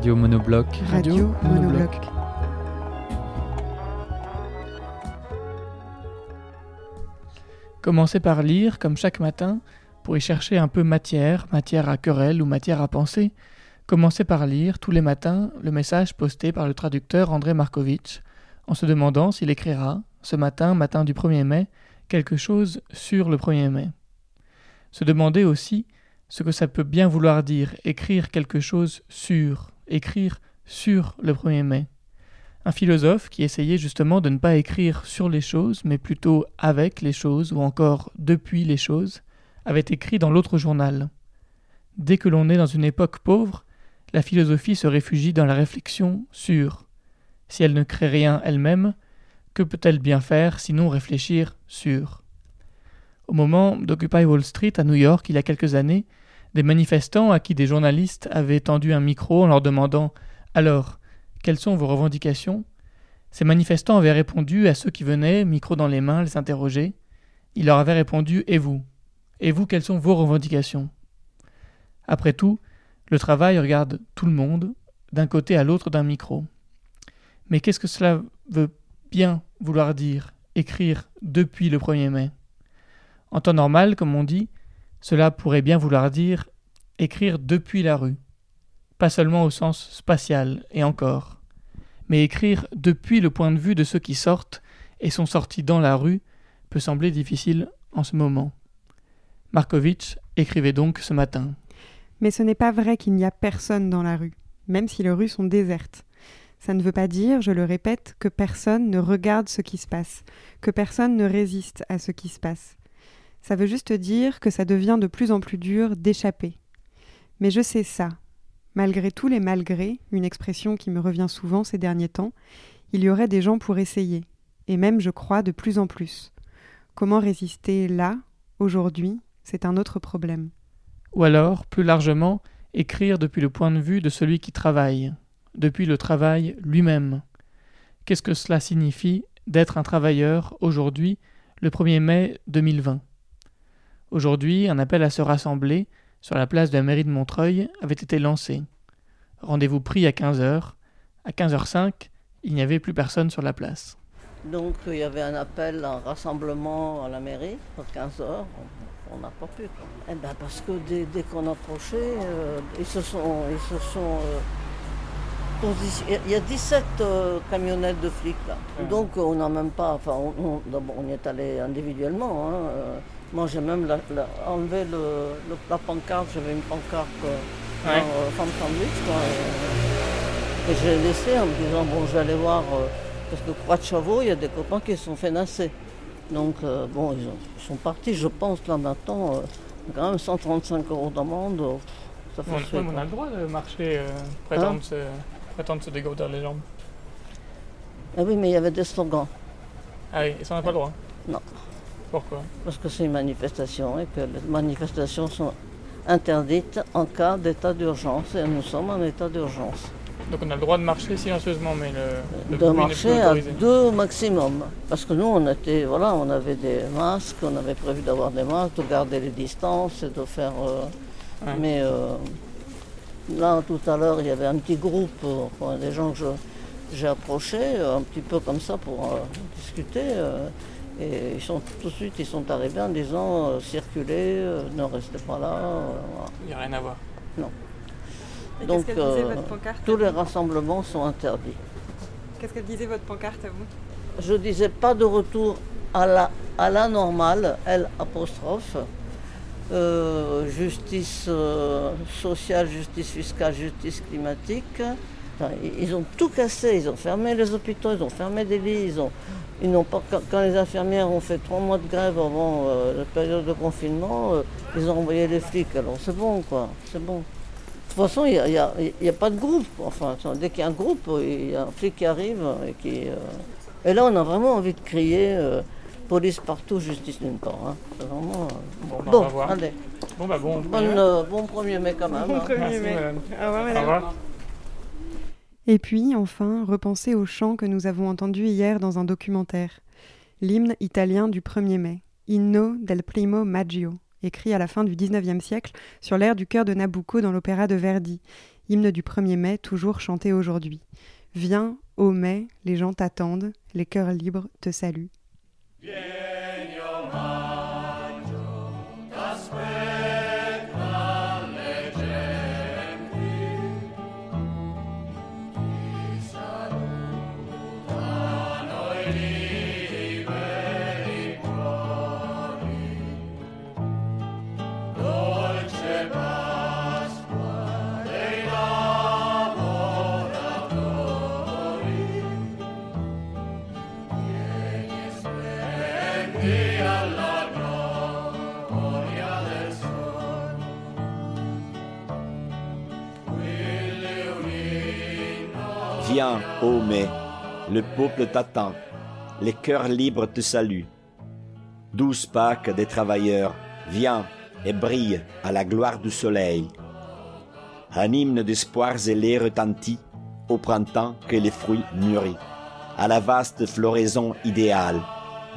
Radio Monobloc. Radio Monobloc. Commencez par lire, comme chaque matin, pour y chercher un peu matière, matière à querelle ou matière à penser. Commencez par lire tous les matins le message posté par le traducteur André Markovitch, en se demandant s'il écrira, ce matin, matin du 1er mai, quelque chose sur le 1er mai. Se demander aussi ce que ça peut bien vouloir dire, écrire quelque chose sur, écrire sur le 1er mai. Un philosophe qui essayait justement de ne pas écrire sur les choses, mais plutôt avec les choses ou encore depuis les choses, avait écrit dans l'autre journal. Dès que l'on est dans une époque pauvre, la philosophie se réfugie dans la réflexion sur. Si elle ne crée rien elle-même, que peut-elle bien faire sinon réfléchir sur? Au moment d'Occupy Wall Street à New York il y a quelques années, des manifestants à qui des journalistes avaient tendu un micro en leur demandant Alors, quelles sont vos revendications? Ces manifestants avaient répondu à ceux qui venaient, micro dans les mains, les interroger. Ils leur avaient répondu Et vous Et vous, quelles sont vos revendications? Après tout, le travail regarde tout le monde, d'un côté à l'autre d'un micro. Mais qu'est-ce que cela veut bien vouloir dire, écrire depuis le 1er mai? En temps normal, comme on dit, cela pourrait bien vouloir dire écrire depuis la rue, pas seulement au sens spatial, et encore, mais écrire depuis le point de vue de ceux qui sortent et sont sortis dans la rue peut sembler difficile en ce moment. Markovitch écrivait donc ce matin. Mais ce n'est pas vrai qu'il n'y a personne dans la rue, même si les rues sont désertes. Ça ne veut pas dire, je le répète, que personne ne regarde ce qui se passe, que personne ne résiste à ce qui se passe. Ça veut juste dire que ça devient de plus en plus dur d'échapper. Mais je sais ça. Malgré tous les malgrés, une expression qui me revient souvent ces derniers temps, il y aurait des gens pour essayer, et même, je crois, de plus en plus. Comment résister là, aujourd'hui, c'est un autre problème. Ou alors, plus largement, écrire depuis le point de vue de celui qui travaille, depuis le travail lui-même. Qu'est-ce que cela signifie d'être un travailleur aujourd'hui, le 1er mai 2020 Aujourd'hui, un appel à se rassembler sur la place de la mairie de Montreuil avait été lancé. Rendez-vous pris à 15h. À 15h05, il n'y avait plus personne sur la place. Donc il y avait un appel, un rassemblement à la mairie à 15h. On n'a pas pu. quoi. Eh ben, parce que dès, dès qu'on approchait, euh, ils se sont. Ils se sont euh, il y a 17 euh, camionnettes de flics là. Donc on n'a même pas. Enfin, on, on- d'abord, on y est allé individuellement. hein, euh. Moi j'ai même la- la- enlevé le, le- la pancarte. J'avais une pancarte euh, Ouais. dans, euh, Femme Sandwich. Quoi, et, et je l'ai laissé en me disant bon, je vais aller voir. euh, parce que Croix de Chavaux, il y a des copains qui se sont fait nasser. Donc, euh, bon, ils, ont- ils sont partis, je pense, là maintenant, euh, quand même 135 euros d'amende, euh, ça fait On, on a le droit de marcher, euh, prétendre, se, prétendre se dégourdir les jambes. Ah oui, mais il y avait des slogans, Ah oui, et ça n'a pas le droit Non. Pourquoi parce que c'est une manifestation et que les manifestations sont interdites en cas d'état d'urgence, et nous sommes en état d'urgence. Donc on a le droit de marcher silencieusement, mais le, le de marcher à deux au maximum. Parce que nous, on était, voilà, on avait des masques, on avait prévu d'avoir des masques, de garder les distances et de faire. euh, Ouais. Mais euh, là, tout à l'heure, il y avait un petit groupe, euh, des gens que j'ai approchés, un petit peu comme ça pour euh, discuter. Et ils sont tout de suite, ils sont arrivés en disant euh, circulez, euh, ne restez pas là. euh, voilà. Il n'y a rien à voir. Et Donc, qu'est-ce qu'elle disait, euh, votre pancarte Tous les rassemblements sont interdits. Qu'est-ce qu'elle disait, votre pancarte, à vous? Je disais pas de retour à la, à la normale, L apostrophe. Euh, justice euh, sociale, justice fiscale, justice climatique, Enfin, ils ont tout cassé, ils ont fermé les hôpitaux, ils ont fermé des lits, ils ont, ils n'ont pas, quand, quand les infirmières ont fait trois mois de grève avant euh, la période de confinement, euh, ils ont envoyé les flics. Alors c'est bon, quoi, c'est bon. De toute façon, il n'y a, il y a- il y a pas de groupe. Enfin, dès qu'il y a un groupe, il y a un flic qui arrive et qui. euh, Et là, on a vraiment envie de crier euh, police partout, justice nulle part. hein. C'est vraiment. euh, Bon, bah, on Bon, va voir. allez. Bon, bah bon. Bonne, euh, bon 1er mai quand même. hein. Merci, madame. Au revoir, Au madame. revoir. Et puis, enfin, repenser au chant que nous avons entendu hier dans un documentaire. L'hymne italien du 1er mai, Inno del primo maggio, écrit à la fin du XIXe siècle sur l'air du cœur de Nabucco dans l'opéra de Verdi. Hymne du 1er mai, toujours chanté aujourd'hui. Viens, ô mai, les gens t'attendent, les cœurs libres te saluent. Ô mai, le peuple t'attend, les cœurs libres te saluent. Douce Pâques des travailleurs, viens et brille à la gloire du soleil. Un hymne d'espoir zélé retentit au printemps que les fruits mûrit, à la vaste floraison idéale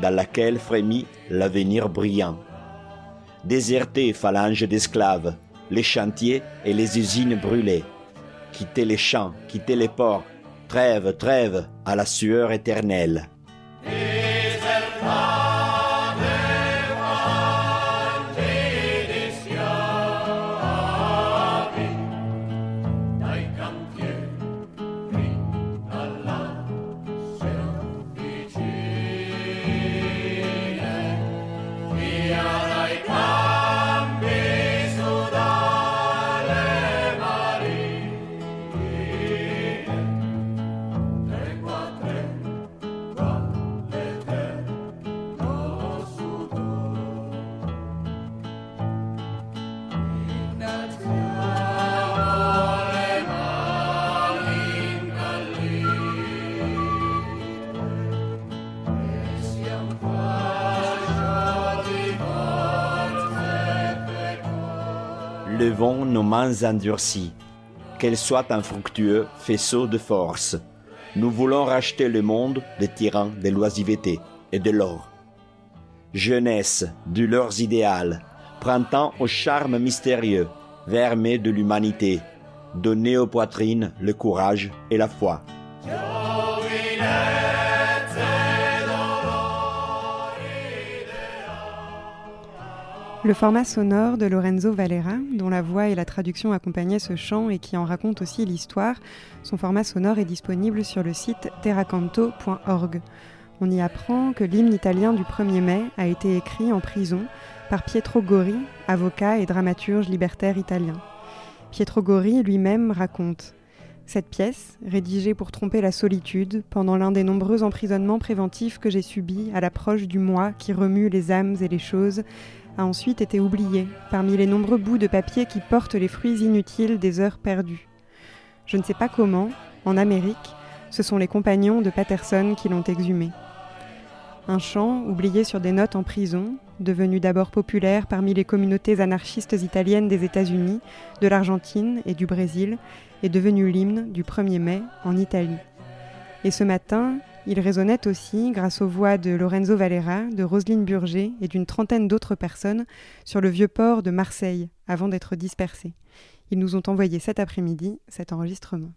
dans laquelle frémit l'avenir brillant. Désertées phalanges d'esclaves, les chantiers et les usines brûlées, quittez les champs, quittez les ports, trêve, trêve à la sueur éternelle. Levons nos mains endurcies, qu'elles soient un fructueux faisceau de force. Nous voulons racheter le monde des tyrans de l'oisiveté et de l'or. Jeunesse, douleurs idéales, printemps au charme mystérieux, vermé de l'humanité, donnez aux poitrines le courage et la foi. Le format sonore de Lorenzo Valera, dont la voix et la traduction accompagnaient ce chant et qui en raconte aussi l'histoire, son format sonore est disponible sur le site terracanto.org. On y apprend que l'hymne italien du 1er mai a été écrit en prison par Pietro Gori, avocat et dramaturge libertaire italien. Pietro Gori lui-même raconte Cette pièce, rédigée pour tromper la solitude, pendant l'un des nombreux emprisonnements préventifs que j'ai subis à l'approche du moi qui remue les âmes et les choses, a ensuite été oubliée parmi les nombreux bouts de papier qui portent les fruits inutiles des heures perdues. Je ne sais pas comment, en Amérique, ce sont les compagnons de Patterson qui l'ont exhumé. Un chant oublié sur des notes en prison, devenu d'abord populaire parmi les communautés anarchistes italiennes des États-Unis, de l'Argentine et du Brésil, est devenu l'hymne du 1er mai en Italie. Et ce matin, il résonnait aussi grâce aux voix de Lorenzo Valera, de Roselyne Burger et d'une trentaine d'autres personnes sur le vieux port de Marseille avant d'être dispersés. Ils nous ont envoyé cet après-midi cet enregistrement.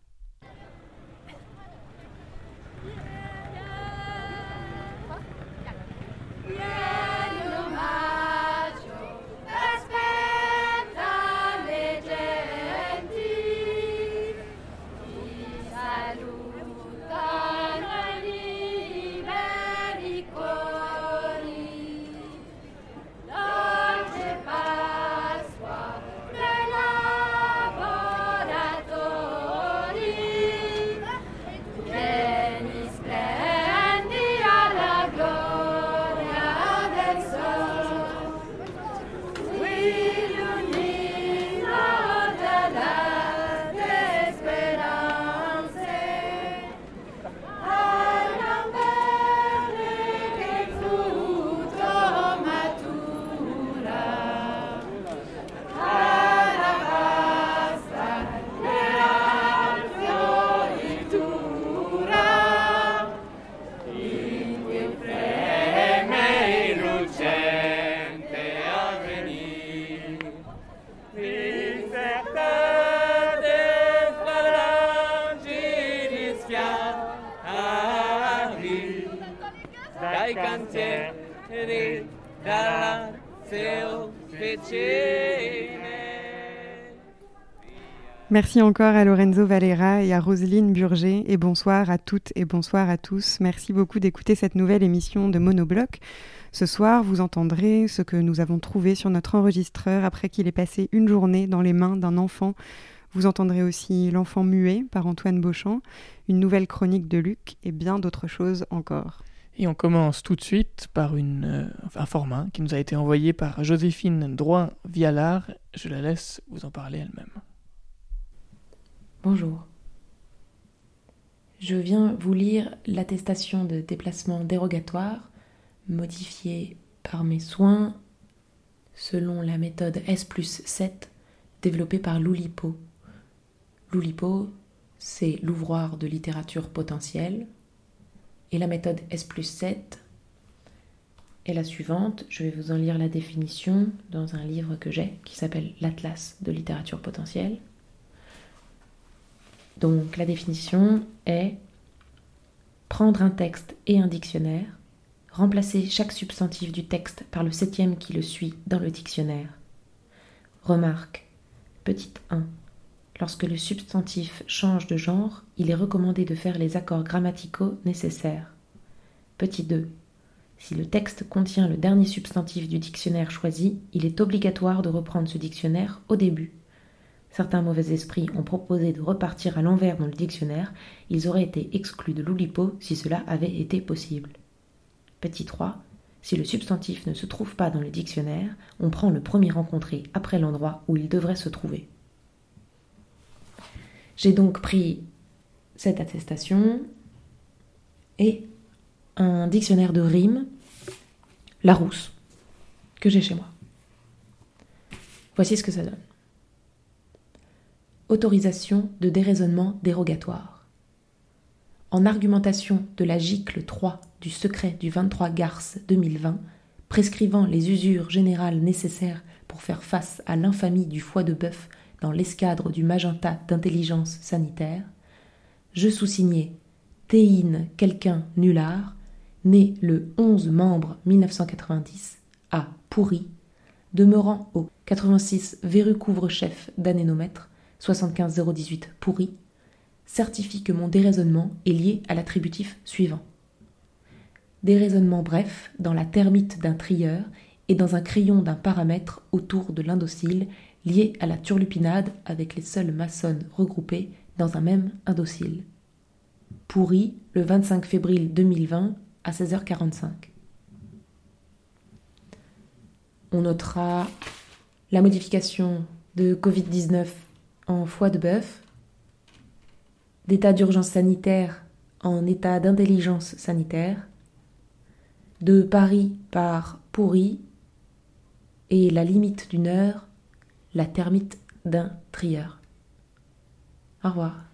Merci encore à Lorenzo Valera et à Roselyne Burger et bonsoir à toutes et bonsoir à tous. Merci beaucoup d'écouter cette nouvelle émission de Monobloc. Ce soir, vous entendrez ce que nous avons trouvé sur notre enregistreur après qu'il ait passé une journée dans les mains d'un enfant. Vous entendrez aussi L'enfant muet par Antoine Beauchamp, une nouvelle chronique de Luc et bien d'autres choses encore. Et on commence tout de suite par une, euh, un format qui nous a été envoyé par Joséphine Droit-Vialard. Je la laisse vous en parler elle-même. Bonjour. Je viens vous lire l'attestation de déplacement dérogatoire modifiée par mes soins selon la méthode S plus 7 développée par Loulipo. Loulipo, c'est l'ouvroir de littérature potentielle. Et la méthode S plus 7 est la suivante. Je vais vous en lire la définition dans un livre que j'ai qui s'appelle L'Atlas de littérature potentielle. Donc la définition est prendre un texte et un dictionnaire, remplacer chaque substantif du texte par le septième qui le suit dans le dictionnaire. Remarque. Petite 1. Lorsque le substantif change de genre, il est recommandé de faire les accords grammaticaux nécessaires. Petit 2. Si le texte contient le dernier substantif du dictionnaire choisi, il est obligatoire de reprendre ce dictionnaire au début. Certains mauvais esprits ont proposé de repartir à l'envers dans le dictionnaire, ils auraient été exclus de l'oulipo si cela avait été possible. Petit 3. Si le substantif ne se trouve pas dans le dictionnaire, on prend le premier rencontré après l'endroit où il devrait se trouver. J'ai donc pris cette attestation et un dictionnaire de rimes, Larousse, que j'ai chez moi. Voici ce que ça donne. Autorisation de déraisonnement dérogatoire. En argumentation de la gicle 3 du secret du 23 garce 2020, prescrivant les usures générales nécessaires pour faire face à l'infamie du foie de bœuf dans l'escadre du magenta d'intelligence sanitaire, je sous-signais Théine quelqu'un nullard, né le 11 membre 1990 à Pourri, demeurant au 86 Verru couvre-chef d'anénomètre 75018 pourri, certifie que mon déraisonnement est lié à l'attributif suivant. Déraisonnement bref dans la termite d'un trieur et dans un crayon d'un paramètre autour de l'indocile lié à la turlupinade avec les seules maçonnes regroupées dans un même indocile. Pourri le 25 février 2020 à 16h45. On notera la modification de Covid-19 en foie de bœuf, d'état d'urgence sanitaire en état d'intelligence sanitaire, de Paris par pourri et la limite d'une heure, la termite d'un trieur. Au revoir.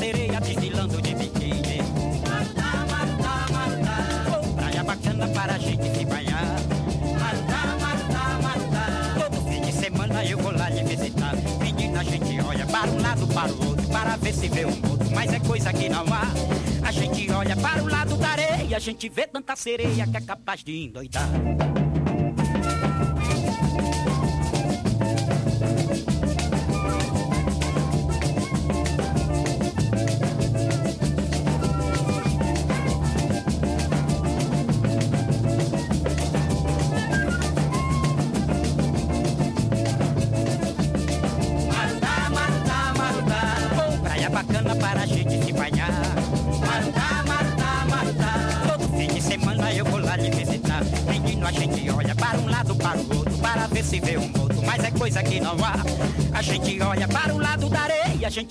Sereia desfilando de biquíni. Manda, manda, manda. Oh, praia bacana para a gente se banhar. Manda, manda, manda. Todo fim de semana eu vou lá lhe visitar. Menina, a gente olha para um lado, para o outro, para ver se vê um outro. Mas é coisa que não há. A gente olha para o lado da areia, a gente vê tanta sereia que é capaz de endoidar.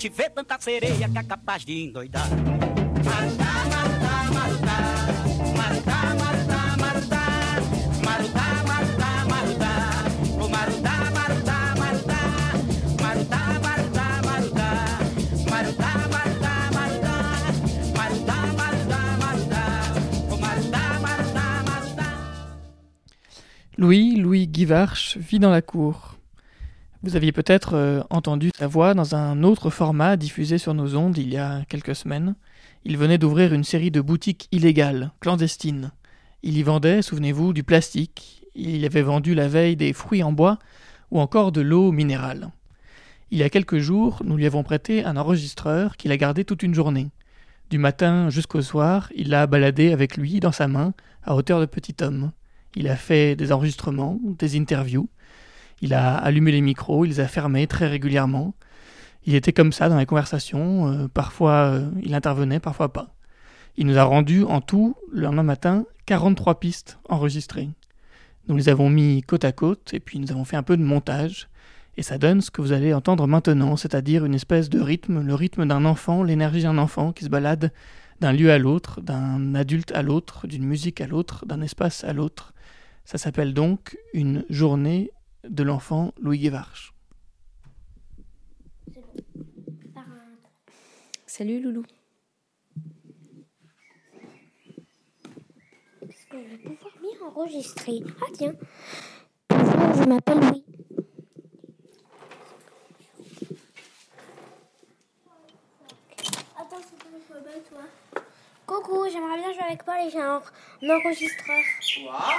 Gente vê tanta sereia que é capaz de endoidar. Marutá, marutá, marutá, marutá, marutá, marutá, marutá, marutá, marutá, o marutá, marutá, marutá, marutá, marutá, marutá, marutá, marutá, marutá, marutá, marutá, marutá, o marutá, marutá, marutá. Louis, Louis Guivarch, vit dans la cour. Vous aviez peut-être euh, entendu sa voix dans un autre format diffusé sur nos ondes il y a quelques semaines. Il venait d'ouvrir une série de boutiques illégales, clandestines. Il y vendait, souvenez-vous, du plastique. Il y avait vendu la veille des fruits en bois ou encore de l'eau minérale. Il y a quelques jours, nous lui avons prêté un enregistreur qu'il a gardé toute une journée. Du matin jusqu'au soir, il l'a baladé avec lui dans sa main, à hauteur de petit homme. Il a fait des enregistrements, des interviews. Il a allumé les micros, il les a fermés très régulièrement. Il était comme ça dans les conversations. euh, parfois euh, il intervenait, parfois pas. Il nous a rendu en tout, le lendemain matin, 43 pistes enregistrées. Nous les avons mis côte à côte et puis nous avons fait un peu de montage. Et ça donne ce que vous allez entendre maintenant, c'est-à-dire une espèce de rythme, le rythme d'un enfant, l'énergie d'un enfant qui se balade d'un lieu à l'autre, d'un adulte à l'autre, d'une musique à l'autre, d'un espace à l'autre. Ça s'appelle donc une journée de l'enfant Louis Guévarch. Salut Loulou. Est-ce que je vais pouvoir m'y enregistrer Ah tiens. Bonjour, je m'appelle Louis. Attends, c'est pas toi. Coucou, j'aimerais bien jouer avec Paul et j'ai un, un enregistreur.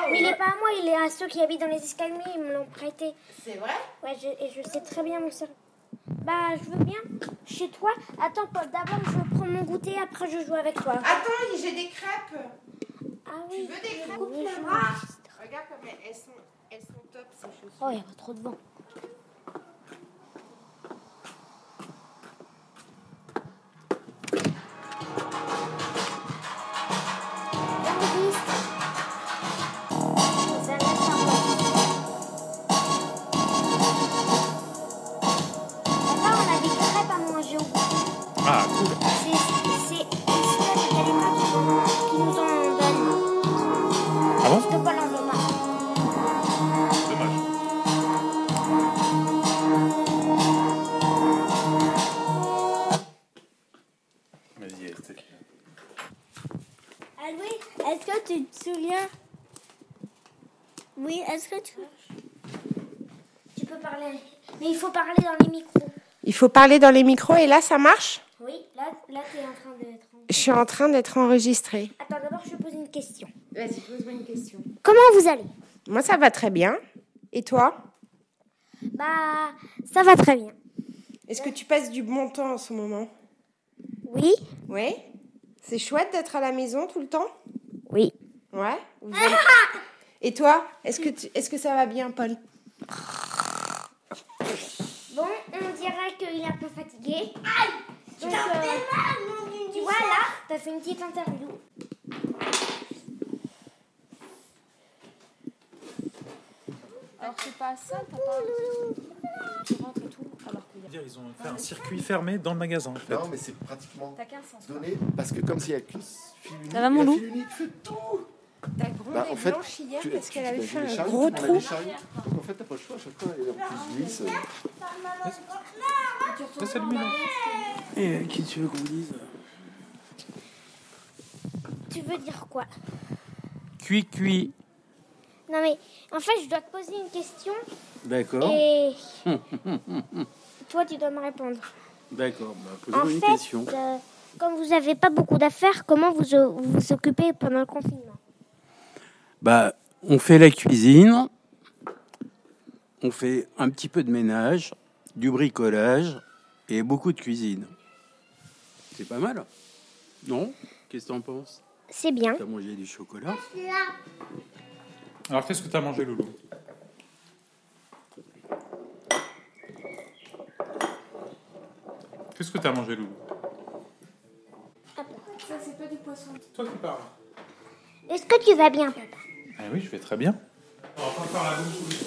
Mais il est pas à moi, il est à ceux qui habitent dans les escaliers, ils me l'ont prêté. C'est vrai? Ouais, je, et je sais très bien mon servir. Bah, je veux bien. Chez toi. Attends, Paul, d'abord je prends mon goûter, après je joue avec toi. Attends, j'ai des crêpes. Ah oui. Tu veux des crêpes Oui, Regarde comme elles sont, elles sont top ces chaussures. Oh, il y a trop de vent. Ah, cool. C'est Kalima qui, nous- qui nous en donnent. Ah bon Je peux pas l'en. Dommage. Vas-y, Estelle. Ah oui, est-ce que tu te souviens? Oui, est-ce que tu... Tu peux parler, mais il faut parler dans les micros. Il faut parler dans les micros et là ça marche? Là, tu es en train d'être... Je suis en train d'être enregistrée. Attends, d'abord je te pose une question. Vas-y, pose-moi une question. Comment vous allez? Moi ça va très bien. Et toi? Bah, ça va très bien. Est-ce que tu passes du bon temps en ce moment? Oui Oui? C'est chouette d'être à la maison tout le temps? Oui. Ouais vous Et toi? Est-ce que, tu- que ça va bien, Paul? Bon, on dirait qu'il est un peu fatigué. Donc, euh, tu vois là, t'as fait une petite interview. Alors c'est pas ça, t'as pas tu rentres et tout, alors qu'il y a... Ils ont fait un circuit fermé dans le magasin. En fait. Non, mais c'est pratiquement T'as qu'un sens. donné parce que comme s'il y a qu'une file unique, Ça va, mon la loup file unique fait tout. Ta grande Bah, en est fait, blanche hier tu- parce qu'elle avait fait un chariots, gros trou. Donc en fait, t'as pas le choix, à chaque fois, elle est en plus glisse. Laisse allumer, là. Et euh, qui tu veux qu'on dise Tu veux dire quoi Cuit, cuit. Non mais, en fait, je dois te poser une question D'accord. et toi tu dois me répondre. D'accord, bah, En une fait, question. euh, comme vous n'avez pas beaucoup d'affaires, comment vous vous vous occupez pendant le confinement? Bah, on fait la cuisine, on fait un petit peu de ménage, du bricolage et beaucoup de cuisine. C'est pas mal. Non? Qu'est-ce que t'en penses? C'est bien. T'as mangé du chocolat? Alors, qu'est-ce que t'as mangé, Loulou? Qu'est-ce que t'as mangé, Loulou? Ah, ça, c'est pas du poisson? Toi qui parles. Est-ce que tu vas bien, papa? Ah oui, je vais très bien. On va faire la bouffe tous les.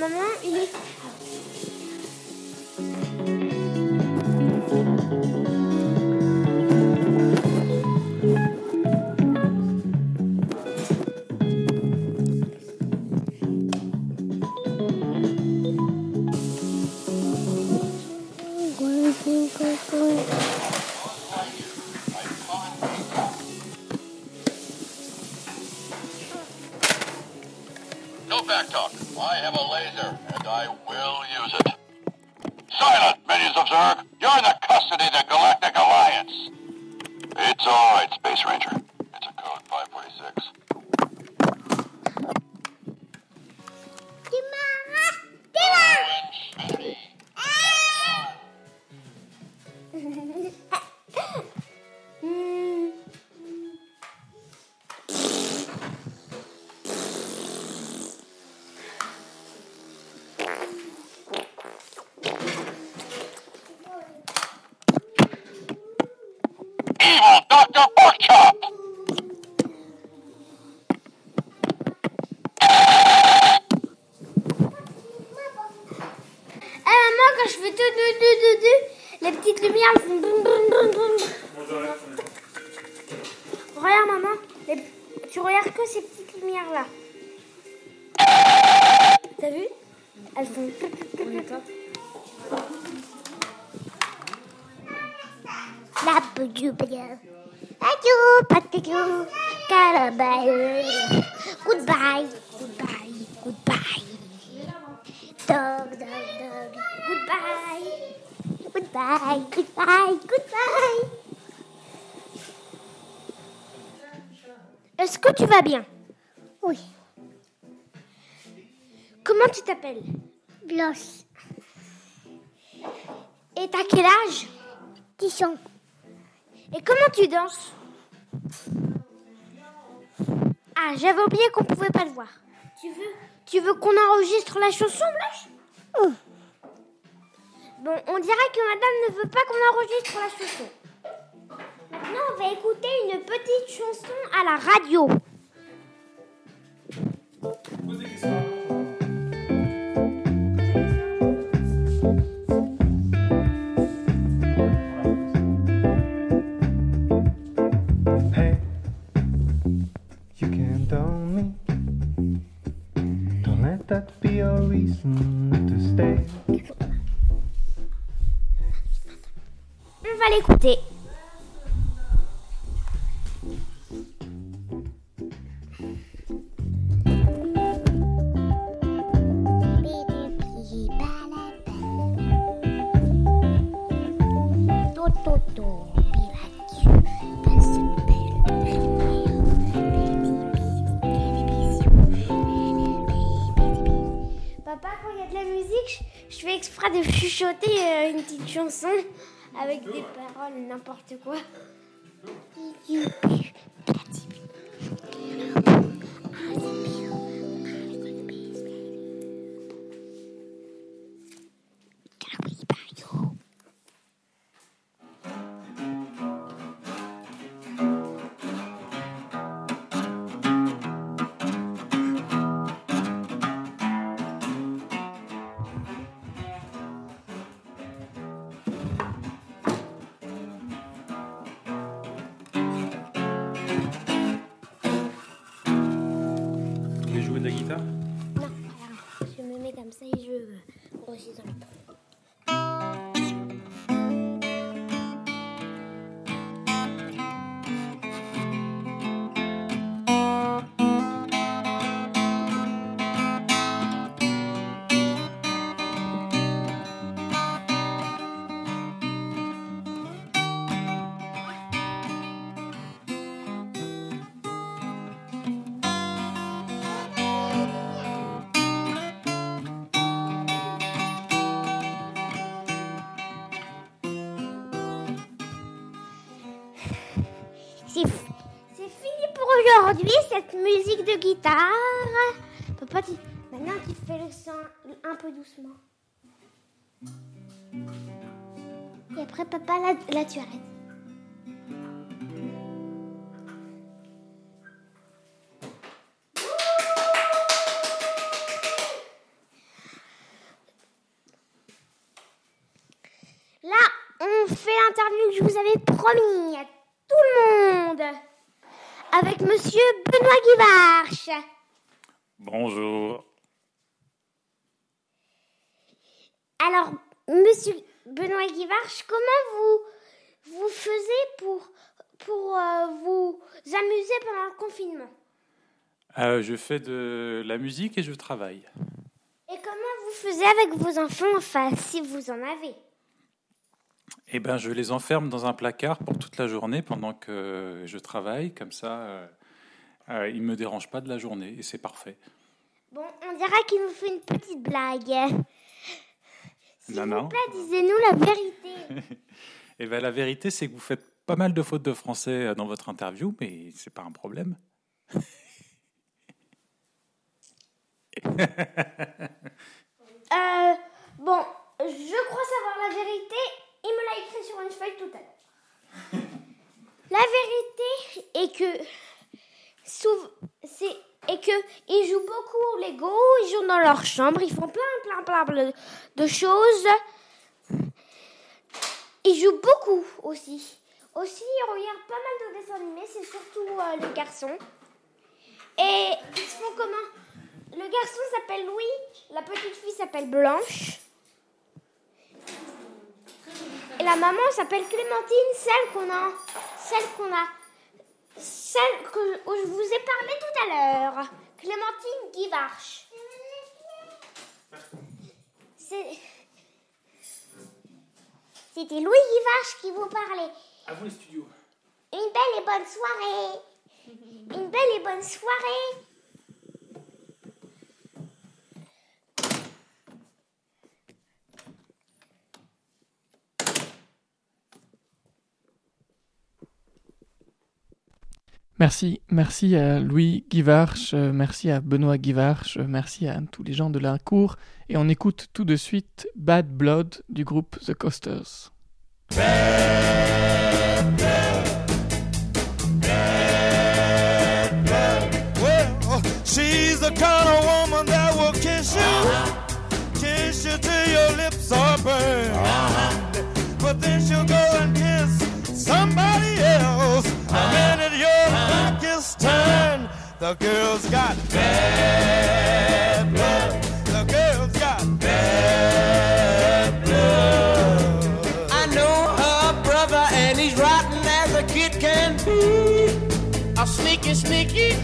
Maman, il est... Bien Oui. Comment tu t'appelles? Blanche. Et t'as quel âge? 10 ans. Et comment tu danses? Ah, j'avais oublié qu'on pouvait pas le voir. Tu veux Tu veux qu'on enregistre la chanson, Blanche Bon, on dirait que madame ne veut pas qu'on enregistre la chanson. Maintenant, on va écouter une petite chanson à la radio. On va l'écouter. Une petite chanson avec des paroles, n'importe quoi. Jouer de la guitare? Non, alors, je me mets comme ça et je euh, grossis dans le temps. guitare. Papa maintenant tu fais le son un peu doucement. Et après, papa, là, là tu arrêtes. Là, on fait l'interview que je vous avais promis. Avec monsieur Benoît Guivarch. Bonjour. Alors, monsieur Benoît Guivarch, comment vous, vous faisiez pour, pour euh, vous amuser pendant le confinement? Euh, je fais de la musique et je travaille. Et comment vous faisiez avec vos enfants, enfin, si vous en avez? Eh ben, je les enferme dans un placard pour toute la journée pendant que je travaille. Comme ça, euh, euh, ils me dérangent pas de la journée et c'est parfait. Bon, on dirait qu'il nous fait une petite blague. S'il Non, vous non. plaît, disez-nous la vérité. Et ben, la vérité, c'est que vous faites pas mal de fautes de français euh, dans votre interview, mais c'est pas un problème. Euh, bon, je crois savoir la vérité. Il me l'a écrit sur une feuille tout à l'heure. La vérité est que c'est et que ils jouent beaucoup au Lego, ils jouent dans leur chambre, ils font plein plein, plein de choses. Ils jouent beaucoup aussi. Aussi, ils regardent pas mal de dessins animés, c'est surtout euh, les garçons. Et ils se font comment? Le garçon s'appelle Louis, la petite fille s'appelle Blanche. Et la maman s'appelle Clémentine, celle qu'on a, celle qu'on a, celle que, où je vous ai parlé tout à l'heure. Clémentine Guivarch. C'est- C'était Louis Guivarch qui vous parlait. À vous les studios. Une belle et bonne soirée. Une belle et bonne soirée. Merci, merci à Louis Guivarch, euh, merci à Benoît Guivarch, euh, merci à tous les gens de la cour. Et on écoute tout de suite Bad Blood du groupe The Coasters. Well, she's the kind of woman that will kiss you, kiss you till your lips are burned. But then she'll go back is turned, the girl's got bad blood. The girl's got bad blood. I know her brother, and he's rotten as a kid can be. A sneaky, sneaky.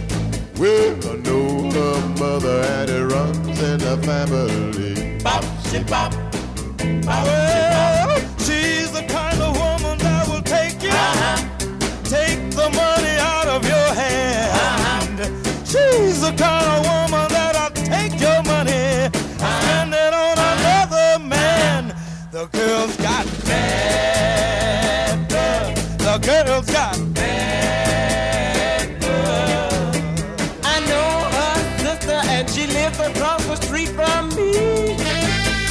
Well, I know her mother and it runs in the family. Bop, she bop. Well, the kind of woman that'll take your money, spend it on another man. The girl's got bad blood. The girl's got bad blood. I know her sister, and she lives across the street from me.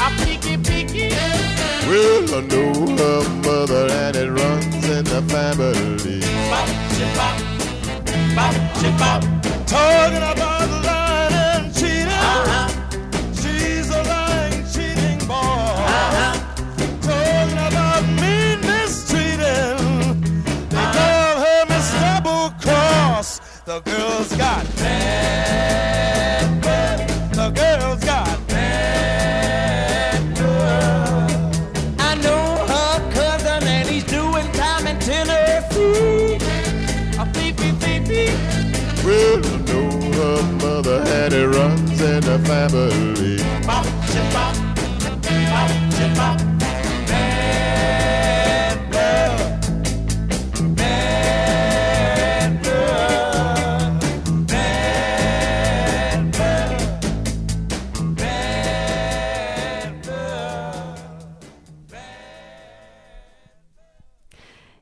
A peaky, peaky. Well, I know her mother and it runs in the family. Bop, she bop. Bop, she bop. Talking about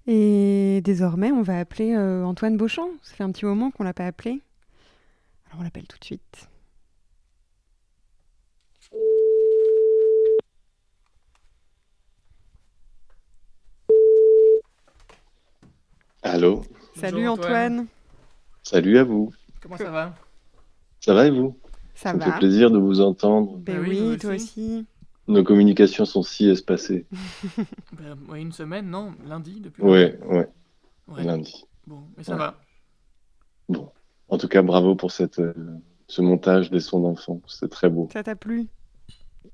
Et désormais, on va appeler euh, Antoine Beauchamp. Ça fait un petit moment qu'on l'a pas appelé. Alors on l'appelle tout de suite. Allô Salut Bonjour, Antoine. Salut à vous. Comment ça va? Ça va et vous? Ça me va fait plaisir de vous entendre. Ben Ah oui, toi aussi. nos communications sont si espacées. Ben, ouais, une semaine, non? Lundi, depuis Ouais, ouais. Ouais. Lundi. Bon, mais ça Ouais. va. Bon. En tout cas, bravo pour cette, euh, ce montage des sons d'enfants. C'est très beau. Ça t'a plu?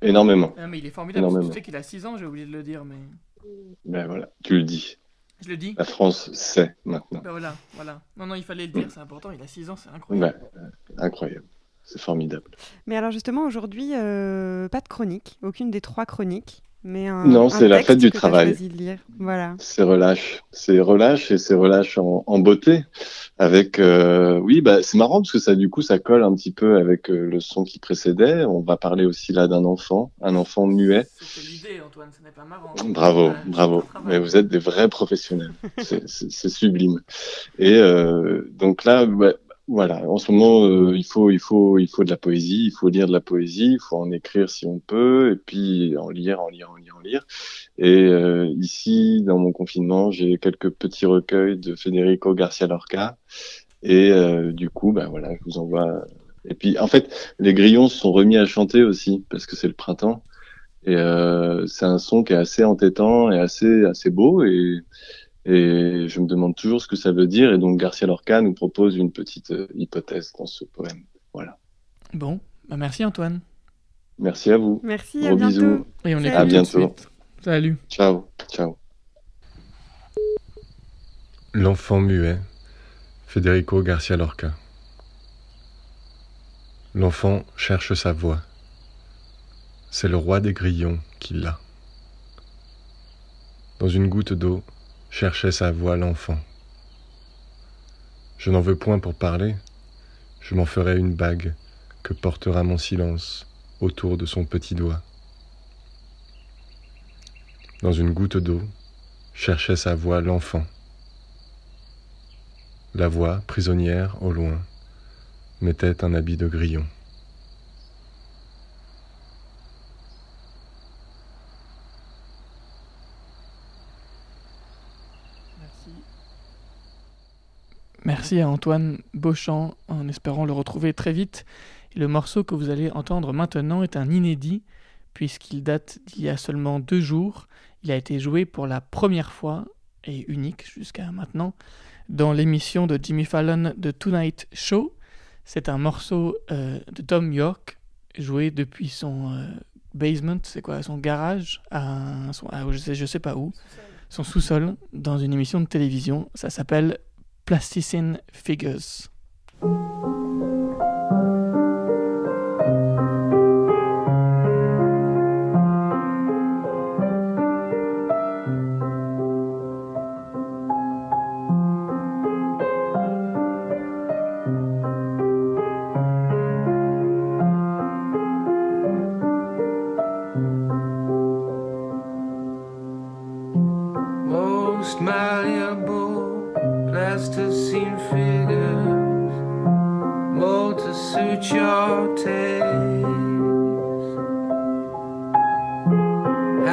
Énormément. Ah, mais il est formidable. Tu sais qu'il a 6 ans, j'ai oublié de le dire, mais. Ben voilà, tu le dis. Je le dis La France sait maintenant. Ben voilà, voilà. Non, non, il fallait le dire, c'est important. Il a 6 ans, c'est incroyable. Ben, incroyable. C'est formidable. Mais alors justement, aujourd'hui, euh, pas de chronique, aucune des trois chroniques, mais un Non, c'est la fête du travail. Voilà. C'est relâche, c'est relâche et c'est relâche en, en beauté. Avec, euh, oui, bah c'est marrant parce que ça, du coup, ça colle un petit peu avec euh, le son qui précédait. On va parler aussi là d'un enfant, un enfant muet. C'est l'idée, Antoine, ce n'est pas marrant. Bravo, bravo. Mais vous êtes des vrais professionnels. C'est- sublime. Et euh, donc là, ouais, voilà. En ce moment, euh, il faut, il faut, il faut de la poésie. Il faut lire de la poésie. Il faut en écrire si on peut, et puis en lire, en lire, en lire, en lire. Et euh, ici, dans mon confinement, j'ai quelques petits recueils de Federico Garcia Lorca. Et euh, du coup, bah voilà, je vous envoie. Et puis, en fait, les grillons se sont remis à chanter aussi parce que c'est le printemps. Et euh, c'est un son qui est assez entêtant et assez assez beau et et je me demande toujours ce que ça veut dire et donc Garcia Lorca nous propose une petite euh, hypothèse dans ce poème. Voilà. Bon, bah merci Antoine. Merci à vous. Merci, Gros à bientôt. bisous. Et on à tout de bientôt. Salut. Ciao. Ciao. L'enfant muet, Federico Garcia Lorca. L'enfant cherche sa voix. C'est le roi des grillons qui l'a. Dans une goutte d'eau, cherchait sa voix l'enfant. Je n'en veux point pour parler, je m'en ferai une bague que portera mon silence autour de son petit doigt. Dans une goutte d'eau, cherchait sa voix l'enfant. La voix, prisonnière au loin, mettait un habit de grillon. Merci à Antoine Beauchamp, en espérant le retrouver très vite. Et le morceau que vous allez entendre maintenant est un inédit, puisqu'il date d'il y a seulement deux jours. Il a été joué pour la première fois, et unique jusqu'à maintenant, dans l'émission de Jimmy Fallon The Tonight Show. C'est un morceau euh, de Tom York, joué depuis son euh, basement, c'est quoi, son garage, à, son- à- je, sais, je sais pas où, son sous-sol, dans une émission de télévision. Ça s'appelle Plasticine Figures.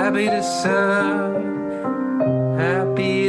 Happy to serve, happy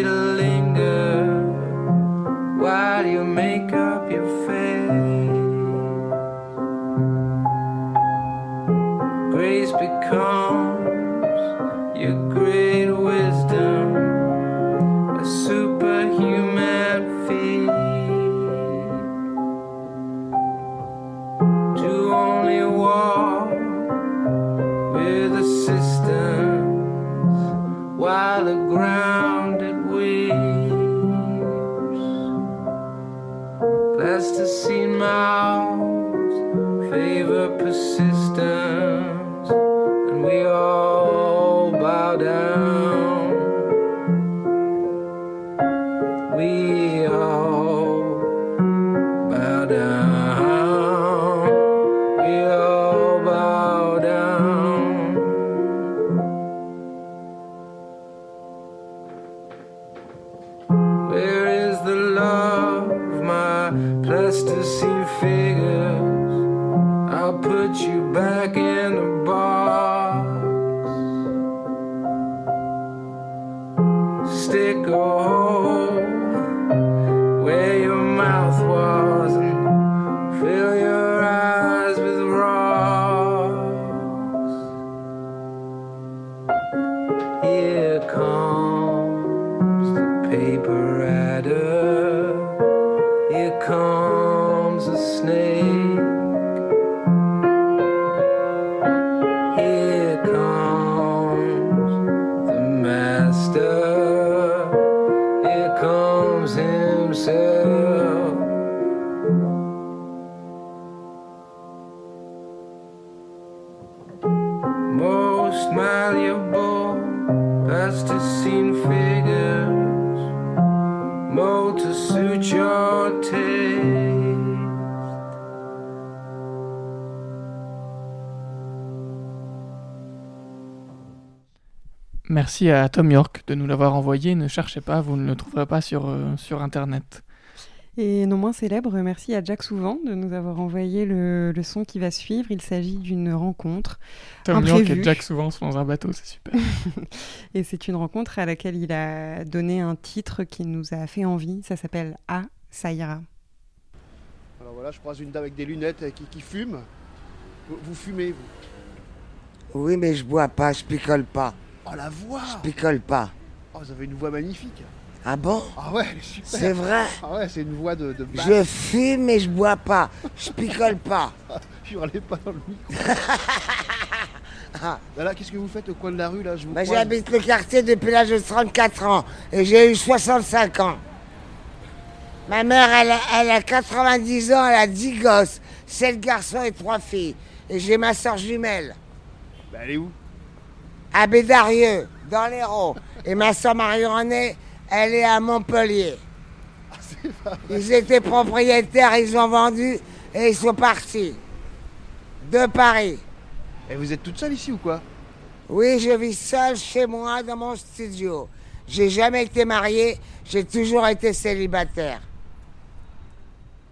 Merci à Tom York de nous l'avoir envoyé. Ne cherchez pas, vous ne le trouverez pas sur, euh, sur Internet. Et non moins célèbre, merci à Jack Souvent de nous avoir envoyé le, le son qui va suivre. Il s'agit d'une rencontre. Tom York et Jack Souvent sont dans un bateau, c'est super. et c'est une rencontre à laquelle il a donné un titre qui nous a fait envie. Ça s'appelle Ah, ça ira. Alors voilà, je croise une dame avec des lunettes qui, qui fume. Vous, vous fumez, vous? Oui, mais je bois pas, je picole pas. Oh, la voix Je picole pas. Oh, vous avez une voix magnifique. Ah bon Ah ouais, elle est super. C'est vrai Ah ouais, c'est une voix de, de basse. Je fume, mais je bois pas. Je picole pas. Hurlez pas dans le micro. Là, là, qu'est-ce que vous faites au coin de la rue, là? Je vous Bah, croise. J'habite le quartier depuis l'âge de 34 ans et j'ai eu 65 ans. Ma mère, elle a, elle a 90 ans, elle a 10 gosses, 7 garçons et 3 filles. Et j'ai ma soeur jumelle, Bah, elle est où? À Bédarieux, dans l'Hérault. Et ma soeur Marie-Renée, elle est à Montpellier. Ils étaient propriétaires, ils ont vendu et ils sont partis. De Paris. Et vous êtes toute seule ici ou quoi? Oui, je vis seule chez moi dans mon studio. J'ai jamais été mariée, j'ai toujours été célibataire.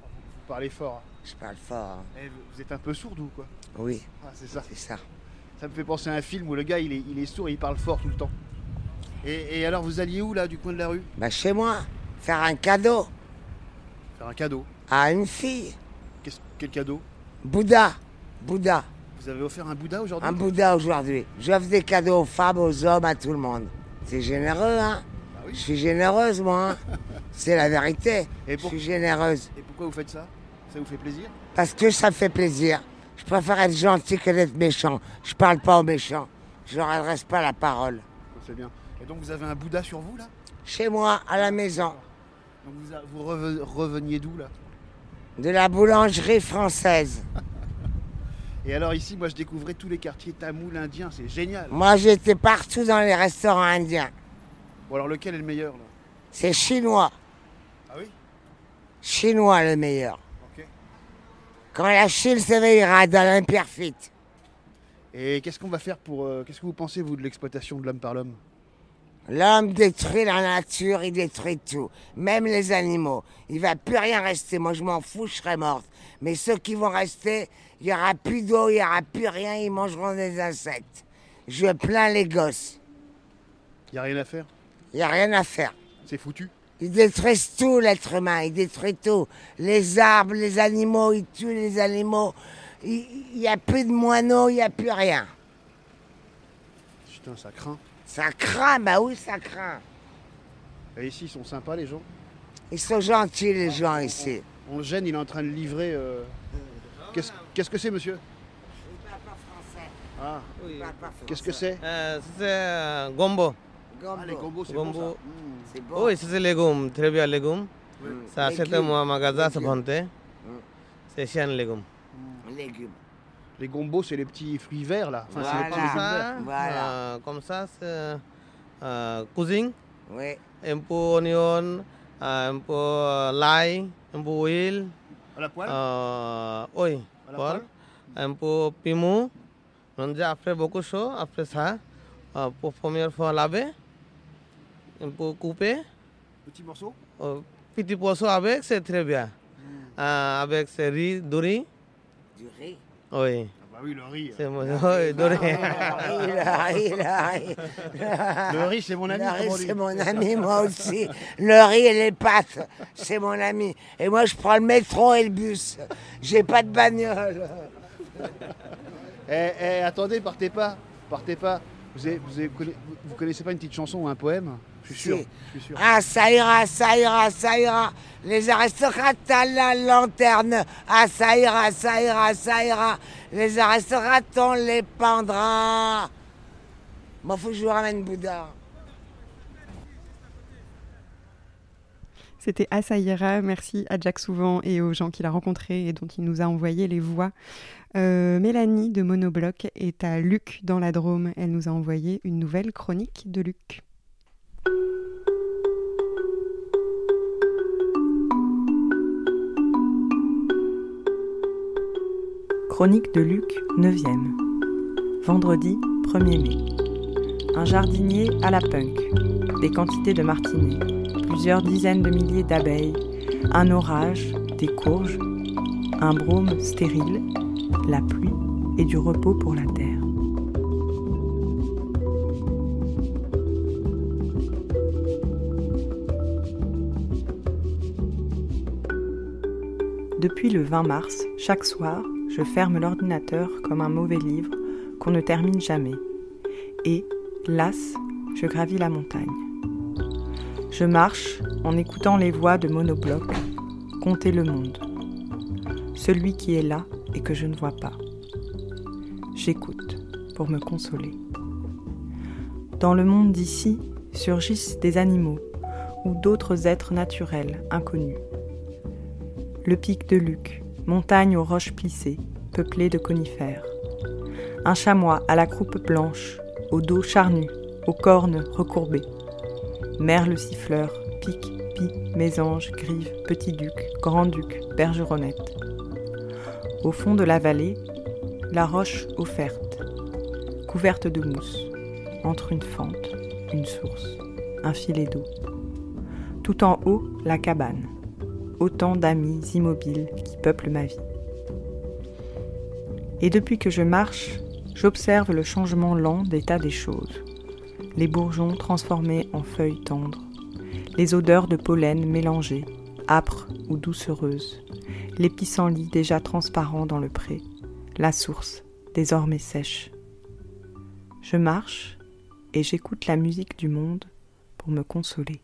Vous parlez fort. hein. Je parle fort. hein. Eh, vous- vous êtes un peu sourde ou quoi? Oui. Ah, c'est ça. C'est ça. Ça me fait penser à un film où le gars, il est, il est sourd et il parle fort tout le temps. Et, et alors, vous alliez où, là, du coin de la rue? Bah chez moi, faire un cadeau Faire un cadeau? à une fille. Quel cadeau? Bouddha. Bouddha. Vous avez offert un Bouddha aujourd'hui? Un Bouddha aujourd'hui. J'offre des cadeaux aux femmes, aux hommes, à tout le monde. C'est généreux, hein? Je suis généreuse, moi. hein. C'est la vérité. Et Je suis généreuse. Et pourquoi vous faites ça? Ça vous fait plaisir? Parce que ça me fait plaisir. Je préfère être gentil que d'être méchant. Je parle pas aux méchants. Je leur adresse pas la parole. C'est bien. Et donc, vous avez un Bouddha sur vous, là? Chez moi, à la maison. Donc, vous, a- vous reve- reveniez d'où, là? De la boulangerie française. Et alors, ici, moi, je découvrais tous les quartiers tamouls indiens. C'est génial. Moi, j'étais partout dans les restaurants indiens. Bon, alors, lequel est le meilleur, là? C'est chinois. Ah oui? Chinois le meilleur. Ok. Quand la Chine s'éveillera dans l'imperfite. Et qu'est-ce qu'on va faire pour. euh, qu'est-ce que vous pensez, vous, de l'exploitation de l'homme par l'homme? L'homme détruit la nature, il détruit tout, même les animaux. Il va plus rien rester. Moi, je m'en fous, je serai morte. Mais ceux qui vont rester, il y aura plus d'eau, il y aura plus rien, ils mangeront des insectes. Je plains les gosses. Il n'y a rien à faire? Il y a rien à faire. C'est foutu? Ils détruisent tout, l'être humain. Ils détruisent tout. Les arbres, les animaux, ils tuent les animaux. Il n'y a plus de moineaux, il n'y a plus rien. Putain, ça craint. Ça craint, bah oui, ça craint. Et ici, ils sont sympas, les gens Ils sont gentils, les gens ici. On le gêne, il est en train de livrer. euh, Qu'est-ce que c'est, monsieur Ah, qu'est-ce que c'est Euh, c'est euh, gombo. Ah, les gombos, c'est bon, Gombo. ça. C'est Oui, c'est légumes, très bien légumes. Oui. Ça, c'est Légumes. moi magasin, c'est Légumes. bonté. C'est chien légumes. Légumes. Les gombos, c'est les petits fruits verts, là. Enfin, c'est les petits Comme ça. Voilà. euh, comme ça, c'est euh, cuisine. Oui. Un peu oignon, euh, un peu euh, l'ail, un peu huile. À la poêle euh, Oui, À la poêle. poêle Un peu piment. Donc, après beaucoup chaud, après ça, euh, pour première fois laver, un peu coupé. Petits morceaux Euh, petit poisson avec, c'est très bien. Euh, avec ce riz, du riz. Du riz Oui. Bah oui, le riz. C'est mon... oui. Le riz, le riz. Le riz, c'est mon ami, Le riz, c'est mon ami, moi aussi. Le riz et les pâtes, c'est mon ami. Et moi, je prends le métro et le bus. J'ai pas de bagnole. Eh, eh, attendez, partez pas. Partez pas. Vous, avez- vous connaissez pas une petite chanson ou un poème? Je suis sûr. Je suis sûr. Ah, ça ira, ça ira, ça ira. Les aristocrates à la lanterne. Ah, ça ira, ça ira, ça ira. Les aristocrates, on les pendra. Bon, faut que je vous ramène Bouddha. C'était Asaïra. Merci à Jack Souvent et aux gens qu'il a rencontrés et dont il nous a envoyé les voix. Euh, Mélanie de Monobloc est à Luc dans la Drôme. Elle nous a envoyé une nouvelle chronique de Luc. Chronique de Luc, 9e. Vendredi 1er mai. Un jardinier à la punk. Des quantités de martinets. Plusieurs dizaines de milliers d'abeilles. Un orage, des courges. Un brome stérile. La pluie et du repos pour la terre. Depuis le 20 mars, chaque soir, je ferme l'ordinateur comme un mauvais livre qu'on ne termine jamais. Et, las, je gravis la montagne. Je marche en écoutant les voix de monobloc, compter le monde. Celui qui est là et que je ne vois pas. J'écoute pour me consoler. Dans le monde d'ici surgissent des animaux ou d'autres êtres naturels inconnus. Le pic de Luc, montagne aux roches plissées, peuplée de conifères. Un chamois à la croupe blanche, au dos charnu, aux cornes recourbées. Merle siffleur, pic, pie, mésange, grive, petit duc, grand duc, bergeronnette. Au fond de la vallée, la roche offerte, couverte de mousse, entre une fente, une source, un filet d'eau. Tout en haut, la cabane autant d'amis immobiles qui peuplent ma vie. Et depuis que je marche, j'observe le changement lent d'état des choses. Les bourgeons transformés en feuilles tendres, les odeurs de pollen mélangées, âpres ou doucereuses, les pissenlits déjà transparents dans le pré, la source désormais sèche. Je marche et j'écoute la musique du monde pour me consoler.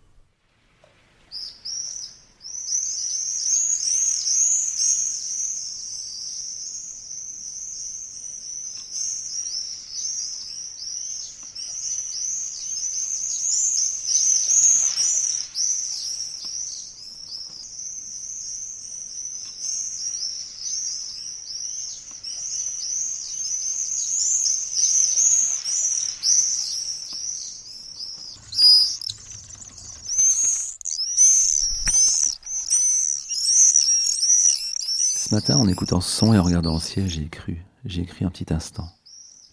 Ce matin, en écoutant son et en regardant le ciel, j'ai cru, j'ai cru un petit instant.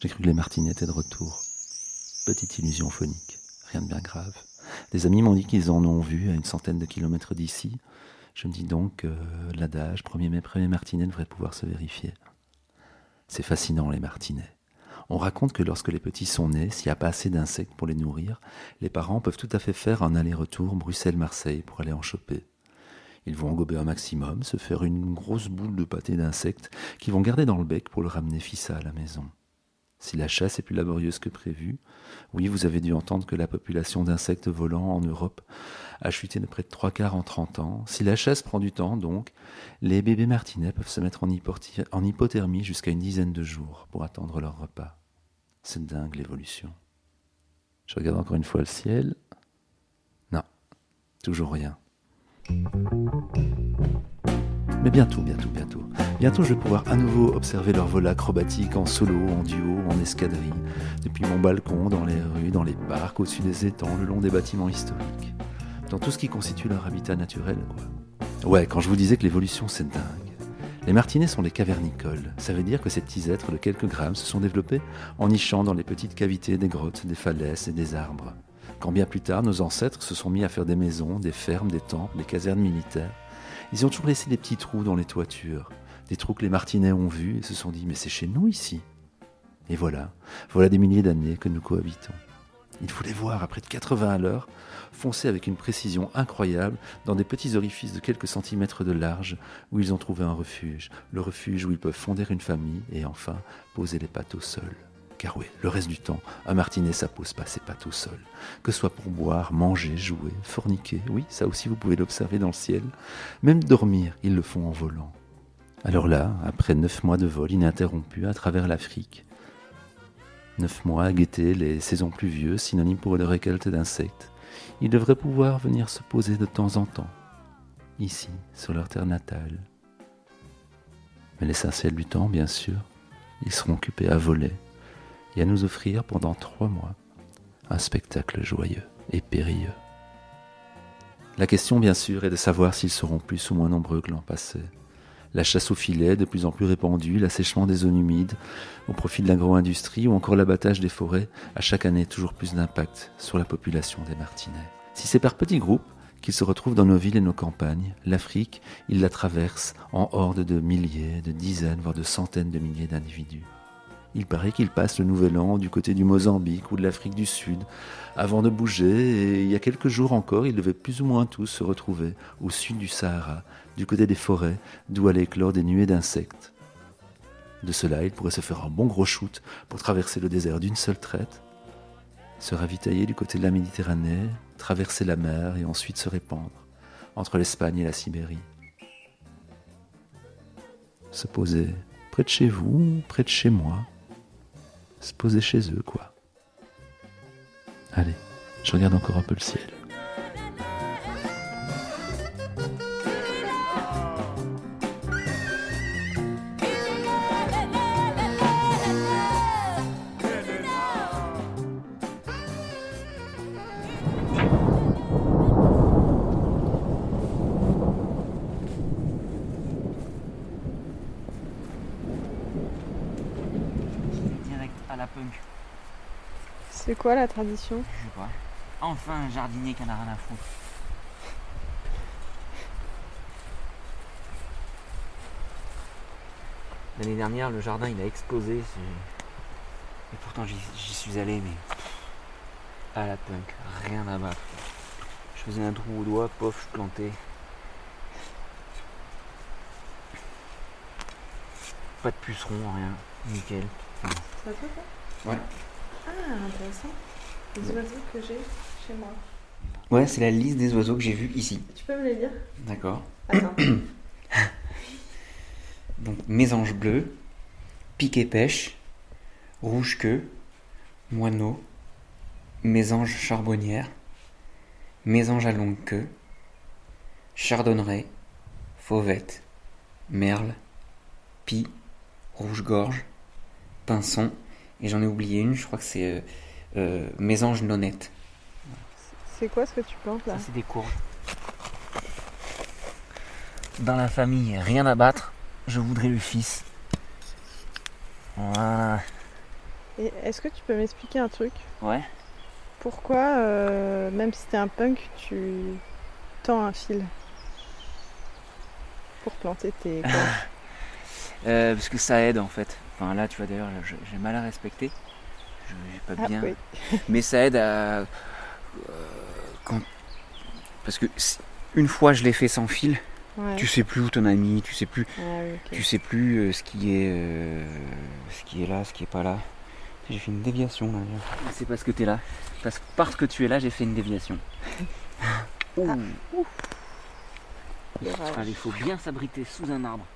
J'ai cru que les martinets étaient de retour. Petite illusion phonique, rien de bien grave. Des amis m'ont dit qu'ils en ont vu à une centaine de kilomètres d'ici. Je me dis donc que l'adage 1er mai, 1er martinet devrait pouvoir se vérifier. C'est fascinant, les martinets. On raconte que lorsque les petits sont nés, s'il n'y a pas assez d'insectes pour les nourrir, les parents peuvent tout à fait faire un aller-retour Bruxelles-Marseille pour aller en choper. Ils vont en gober un maximum, se faire une grosse boule de pâté d'insectes qu'ils vont garder dans le bec pour le ramener fissa à la maison. Si la chasse est plus laborieuse que prévu, oui, vous avez dû entendre que la population d'insectes volants en Europe a chuté de près de trois quarts en 30 ans. Si la chasse prend du temps, donc, les bébés martinets peuvent se mettre en hypothermie jusqu'à une dizaine de jours pour attendre leur repas. C'est dingue l'évolution. Je regarde encore une fois le ciel. Non, toujours rien. Mais bientôt, bientôt, bientôt. Bientôt, je vais pouvoir à nouveau observer leur vol acrobatique en solo, en duo, en escadrille, depuis mon balcon, dans les rues, dans les parcs, au-dessus des étangs, le long des bâtiments historiques. Dans tout ce qui constitue leur habitat naturel, quoi. Ouais, quand je vous disais que l'évolution, c'est dingue. Les martinets sont des cavernicoles. Ça veut dire que ces petits êtres de quelques grammes se sont développés en nichant dans les petites cavités des grottes, des falaises et des arbres. Quand bien plus tard, nos ancêtres se sont mis à faire des maisons, des fermes, des temples, des casernes militaires, ils ont toujours laissé des petits trous dans les toitures, des trous que les martinets ont vus et se sont dit mais c'est chez nous ici. Et voilà, voilà des milliers d'années que nous cohabitons. Il faut les voir à près de 80 à l'heure, foncer avec une précision incroyable dans des petits orifices de quelques centimètres de large où ils ont trouvé un refuge, le refuge où ils peuvent fonder une famille et enfin poser les pattes au sol. Car oui, le reste du temps, un martinet, ça pose pas ses pattes au sol. Que ce soit pour boire, manger, jouer, forniquer, oui, ça aussi vous pouvez l'observer dans le ciel. Même dormir, ils le font en volant. Alors là, après neuf mois de vol ininterrompu à travers l'Afrique, neuf mois à guetter les saisons pluvieuses, synonymes pour une récolte d'insectes, ils devraient pouvoir venir se poser de temps en temps, ici, sur leur terre natale. Mais l'essentiel du temps, bien sûr, ils seront occupés à voler et à nous offrir pendant trois mois un spectacle joyeux et périlleux. La question, bien sûr, est de savoir s'ils seront plus ou moins nombreux que l'an passé. La chasse au filet, de plus en plus répandue, l'assèchement des zones humides, au profit de l'agro-industrie ou encore l'abattage des forêts, a chaque année toujours plus d'impact sur la population des martinets. Si c'est par petits groupes qu'ils se retrouvent dans nos villes et nos campagnes, l'Afrique, ils la traversent en hordes de milliers, de dizaines, voire de centaines de milliers d'individus. Il paraît qu'ils passent le Nouvel An du côté du Mozambique ou de l'Afrique du Sud, avant de bouger, et il y a quelques jours encore, ils devaient plus ou moins tous se retrouver au sud du Sahara, du côté des forêts, d'où allaient éclore des nuées d'insectes. De cela, ils pourraient se faire un bon gros shoot pour traverser le désert d'une seule traite, se ravitailler du côté de la Méditerranée, traverser la mer et ensuite se répandre entre l'Espagne et la Sibérie. Se poser près de chez vous, près de chez moi, se poser chez eux, quoi. Allez, je regarde encore un peu le ciel. À la punk. C'est quoi la tradition? Je sais pas. Enfin un jardinier qui en a rien à foutre. L'année dernière, le jardin il a explosé. Et pourtant j'y suis allé, mais à la punk, rien à battre. Je faisais un trou au doigt, pof, je plantais. Pas de pucerons, rien, nickel. Ça Ouais. Ah, intéressant. Les oiseaux que j'ai chez moi. Ouais, c'est la liste des oiseaux que j'ai vus ici. Tu peux me les dire? D'accord. Attends. Donc mésange bleu, piquet pêche, rouge queue, moineau, mésange charbonnière, mésange à longue queue, chardonneret, fauvette, merle, pie, rouge-gorge, pinson, et j'en ai oublié une, je crois que c'est euh, euh, mésange nonnette. C'est quoi ce que tu plantes là c'est des courges. Dans la famille, rien à battre, je voudrais le fils. Voilà. Et est-ce que tu peux m'expliquer un truc? Ouais. Pourquoi, euh, même si t'es un punk, tu tends un fil pour planter tes courges Euh, parce que ça aide en fait. Enfin là, tu vois d'ailleurs, j'ai mal à respecter. Je pas Ah, bien. oui. Mais ça aide à. euh, quand... Parce que une fois je l'ai fait sans fil, Ouais. tu sais plus où t'en as mis, tu sais plus. Ah oui. Tu sais plus euh, ce qui est euh, ce qui est là, ce qui est pas là. J'ai fait une déviation là. C'est parce que t'es là. Parce, parce que tu es là, j'ai fait une déviation. Ouh. Allez, il faut bien s'abriter sous un arbre.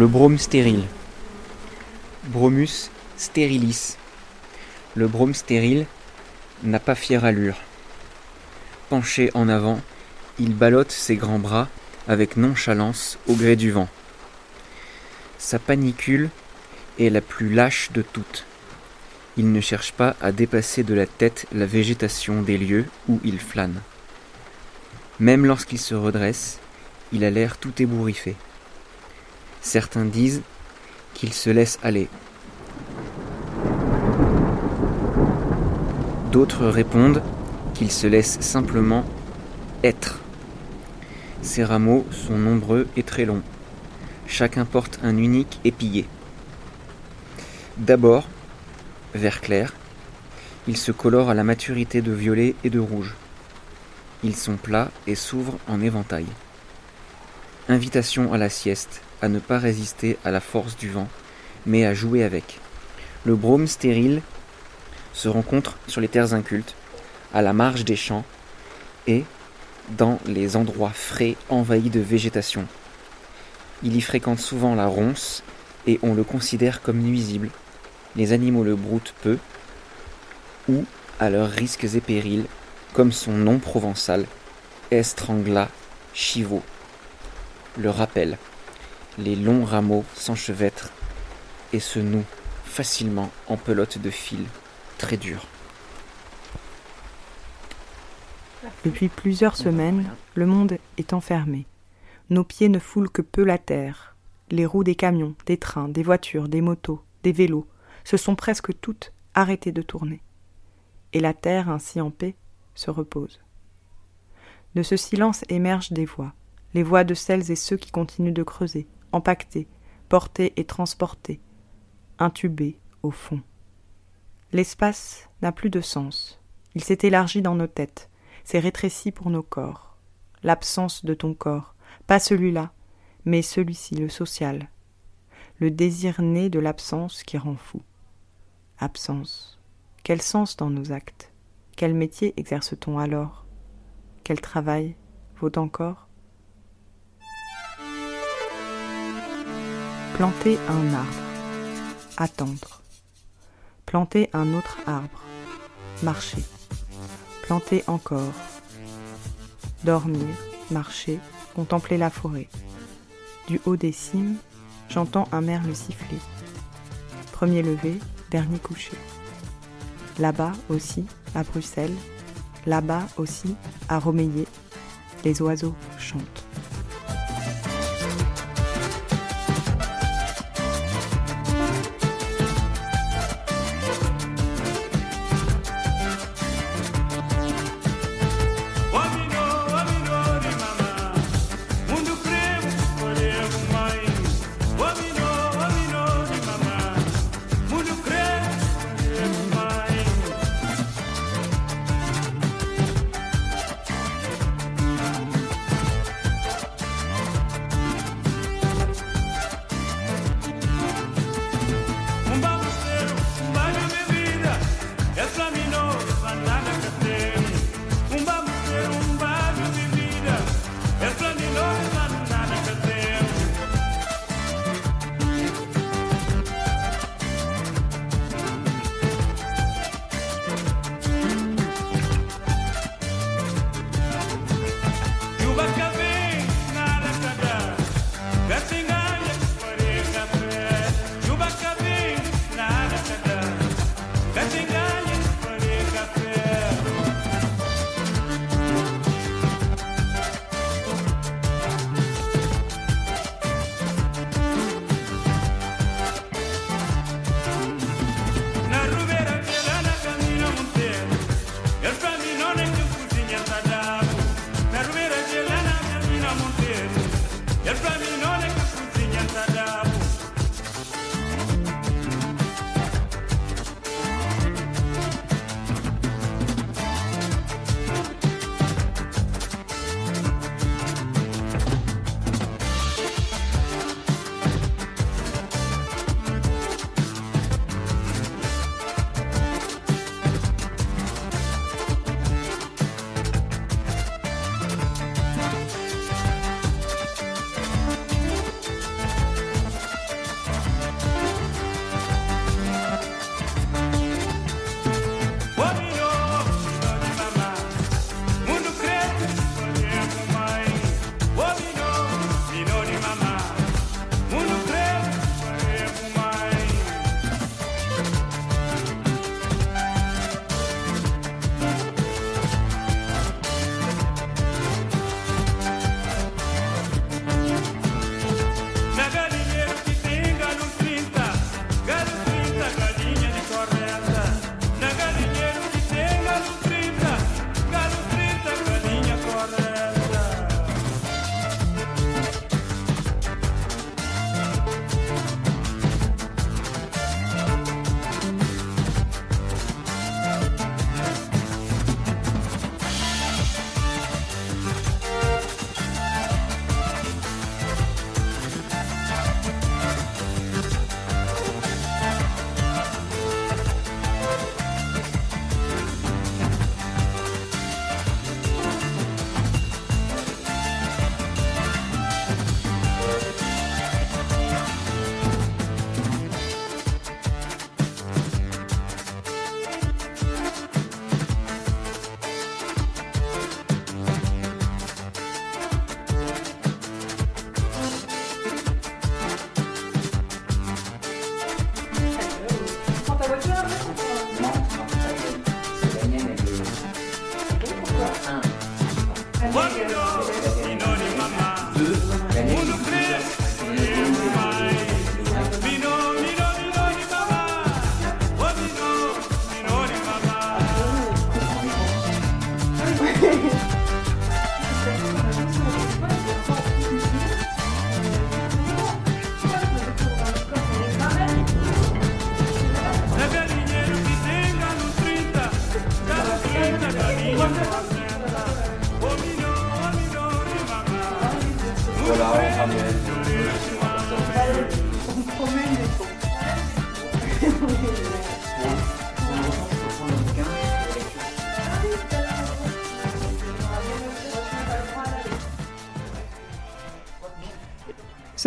Le brome stérile. Bromus stérilis. Le brome stérile n'a pas fière allure. Penché en avant, il ballotte ses grands bras avec nonchalance au gré du vent. Sa panicule est la plus lâche de toutes. Il ne cherche pas à dépasser de la tête la végétation des lieux où il flâne. Même lorsqu'il se redresse, il a l'air tout ébouriffé. Certains disent qu'il se laisse aller. D'autres répondent qu'il se laisse simplement être. Ces rameaux sont nombreux et très longs. Chacun porte un unique épillé. D'abord, vert clair, ils se colorent à la maturité de violet et de rouge. Ils sont plats et s'ouvrent en éventail. Invitation à la sieste, à ne pas résister à la force du vent, mais à jouer avec. Le brome stérile se rencontre sur les terres incultes, à la marge des champs et dans les endroits frais envahis de végétation. Il y fréquente souvent la ronce et on le considère comme nuisible. Les animaux le broutent peu ou à leurs risques et périls, comme son nom provençal, Estrangla Chivo, le rappelle. Les longs rameaux s'enchevêtrent et se nouent facilement en pelote de fil très dure. Depuis plusieurs semaines, le monde est enfermé. Nos pieds ne foulent que peu la terre. Les roues des camions, des trains, des voitures, des motos, des vélos se sont presque toutes arrêtées de tourner. Et la terre, ainsi en paix, se repose. De ce silence émergent des voix, les voix de celles et ceux qui continuent de creuser, empaqueter, porter et transporter, intubés au fond. L'espace n'a plus de sens. Il s'est élargi dans nos têtes, s'est rétréci pour nos corps. L'absence de ton corps, pas celui-là, mais celui-ci, le social. Le désir né de l'absence qui rend fou. Absence. Quel sens dans nos actes? Quel métier exerce-t-on alors? Quel travail vaut encore? Planter un arbre. Attendre. Planter un autre arbre. Marcher. Planter encore. Dormir, marcher, contempler la forêt. Du haut des cimes, j'entends un merle siffler. Premier lever, dernier coucher. Là-bas aussi, à Bruxelles, là-bas aussi, à Romeillet, les oiseaux chantent.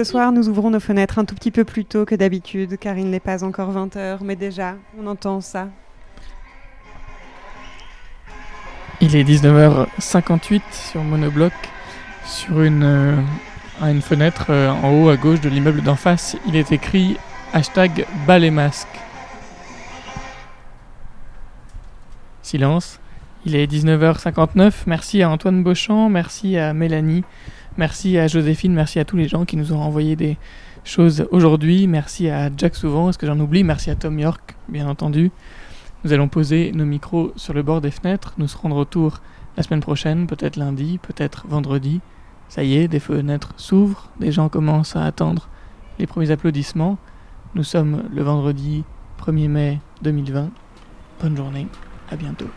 Ce soir, nous ouvrons nos fenêtres un tout petit peu plus tôt que d'habitude, car il n'est pas encore 20h, mais déjà, on entend ça. Il est 19h58 sur Monobloc, sur une, euh, fenêtre euh, en haut à gauche de l'immeuble d'en face. Il est écrit hashtag bas. Silence. Il est 19h59. Merci à Antoine Beauchamp, merci à Mélanie, merci à Joséphine, merci à tous les gens qui nous ont envoyé des choses aujourd'hui. Merci à Jack Souvent, est-ce que j'en oublie? Merci à Tom York, bien entendu. Nous allons poser nos micros sur le bord des fenêtres. Nous serons de retour la semaine prochaine, peut-être lundi, peut-être vendredi. Ça y est, des fenêtres s'ouvrent, des gens commencent à attendre les premiers applaudissements. Nous sommes le vendredi 1er mai 2020. Bonne journée, à bientôt.